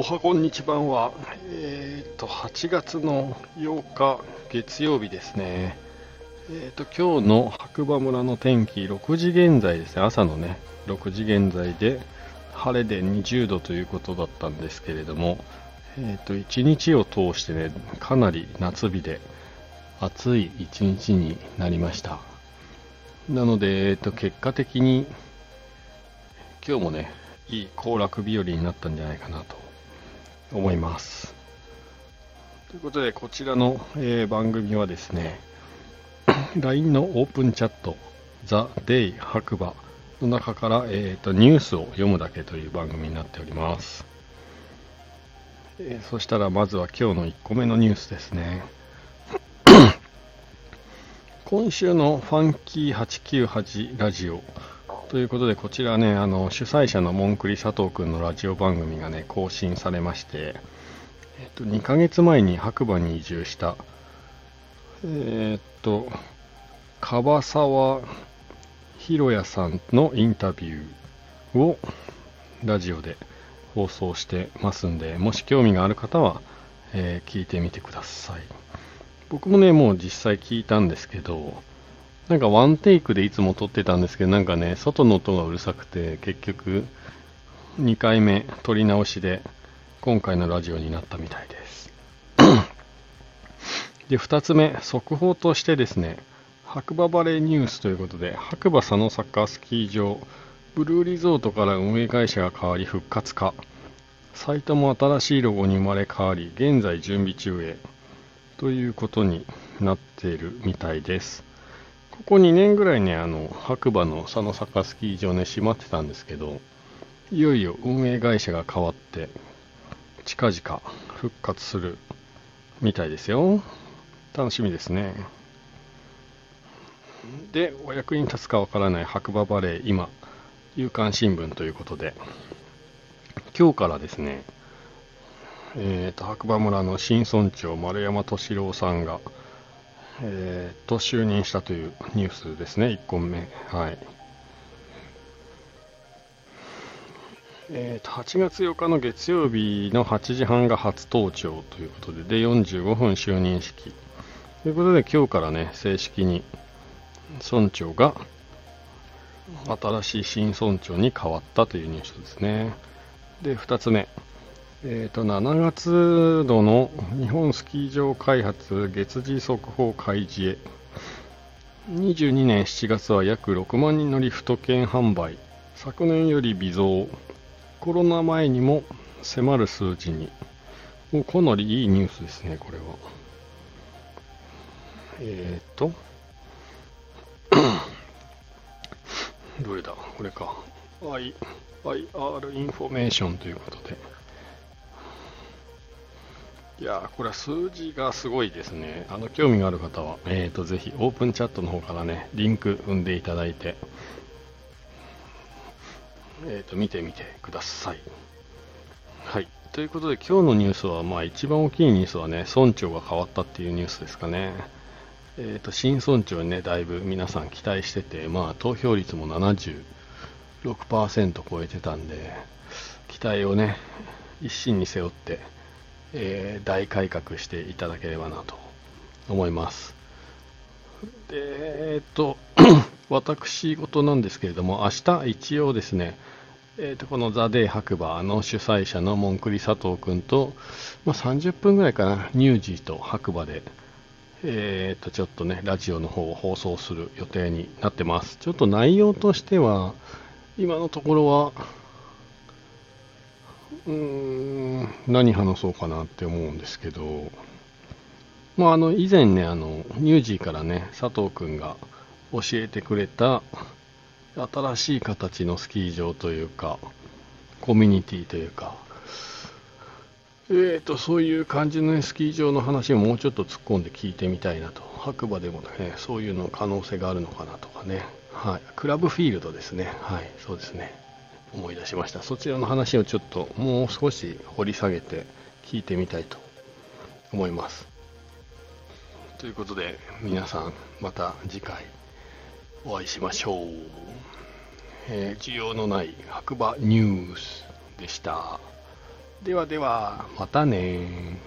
おはこんにちばんは、えっ、と、8月の8日月曜日ですね。えっ、と、今日の白馬村の天気、6時現在ですね、朝のね、6時現在で、晴れで20度ということだったんですけれども、えっ、と、1日を通してね、かなり夏日で、暑い一日になりました。なので、えっ、と、結果的に、今日もね、いい行楽日和になったんじゃないかなと思います。ということで、こちらの、えー、番組はですね、LINE のオープンチャット、ザ・デイ白馬の中から、えーと、ニュースを読むだけという番組になっております。えー、そしたらまずは今日の1個目のニュースですね。今週のファンキー898ラジオということで、こちらね、あの主催者のモンクリ佐藤君のラジオ番組がね、更新されまして、えっと、2ヶ月前に白馬に移住した、えー、っと、樺沢博也さんのインタビューをラジオで放送してますんで、もし興味がある方は、えー、聞いてみてください。僕もね、もう実際聞いたんですけど、なんかワンテイクでいつも撮ってたんですけど、なんかね、外の音がうるさくて、結局、2回目撮り直しで、今回のラジオになったみたいです。で、2つ目、速報としてですね、白馬バレーニュースということで、白馬佐野サッカースキー場、ブルーリゾートから運営会社が変わり復活か、サイトも新しいロゴに生まれ変わり、現在準備中へ、ということになっているみたいです。ここ2年ぐらいね、あの、白馬の佐野坂スキー場ね、閉まってたんですけど、いよいよ運営会社が変わって、近々復活するみたいですよ。楽しみですね。で、お役に立つかわからない白馬バレー、今、夕刊新聞ということで、今日からですね、えーと、白馬村の新村長丸山敏郎さんが、えー、と就任したというニュースですね、1個目。はい。えー、と8月8日の月曜日の8時半が初登庁ということで、で45分就任式。ということで、今日からね、正式に村長が新しい新村長に変わったというニュースですね。で、2つ目。えーと、7月度の日本スキー場開発月次速報開示へ。22年7月は約6万人のリフト券販売。昨年より微増。コロナ前にも迫る数字に。もうかなりいいニュースですねこれは。えっ、ー、と。どれだ？これか。I IR インフォメーションということで。いやこれは数字がすごいですね。あの、興味がある方は、えーと、ぜひオープンチャットの方からね、リンク踏んでいただいて、えーと、見てみてください。はい。ということで、今日のニュースは、まあ、一番大きいニュースはね、村長が変わったっていうニュースですかね。えーと、新村長にね、だいぶ皆さん期待してて、まあ、投票率も76%超えてたんで、期待をね、一身に背負って、えー、大改革していただければなと思います。で、えっと、私事なんですけれども、明日一応ですね、えー、とこのザ・デイ白馬の主催者のモンクリ佐藤君と、まあ、30分ぐらいかな、ニュージーと白馬で、えー、とちょっとね、ラジオの方を放送する予定になってます。ちょっと内容としては、今のところは、うーん、何話そうかなって思うんですけど、まあ、あの、以前ね、あの、ニュージーからね、佐藤くんが教えてくれた、新しい形のスキー場というか、コミュニティというか、えーと、そういう感じの、ね、スキー場の話をもうちょっと突っ込んで聞いてみたいなと。白馬でもね、そういうの可能性があるのかなとかね。はい。クラブフィールドですね。はい。そうですね。思い出しました。そちらの話をちょっともう少し掘り下げて聞いてみたいと思います。ということで皆さんまた次回お会いしましょう、えー、需要のない白馬ニュースでした。ではでは、またね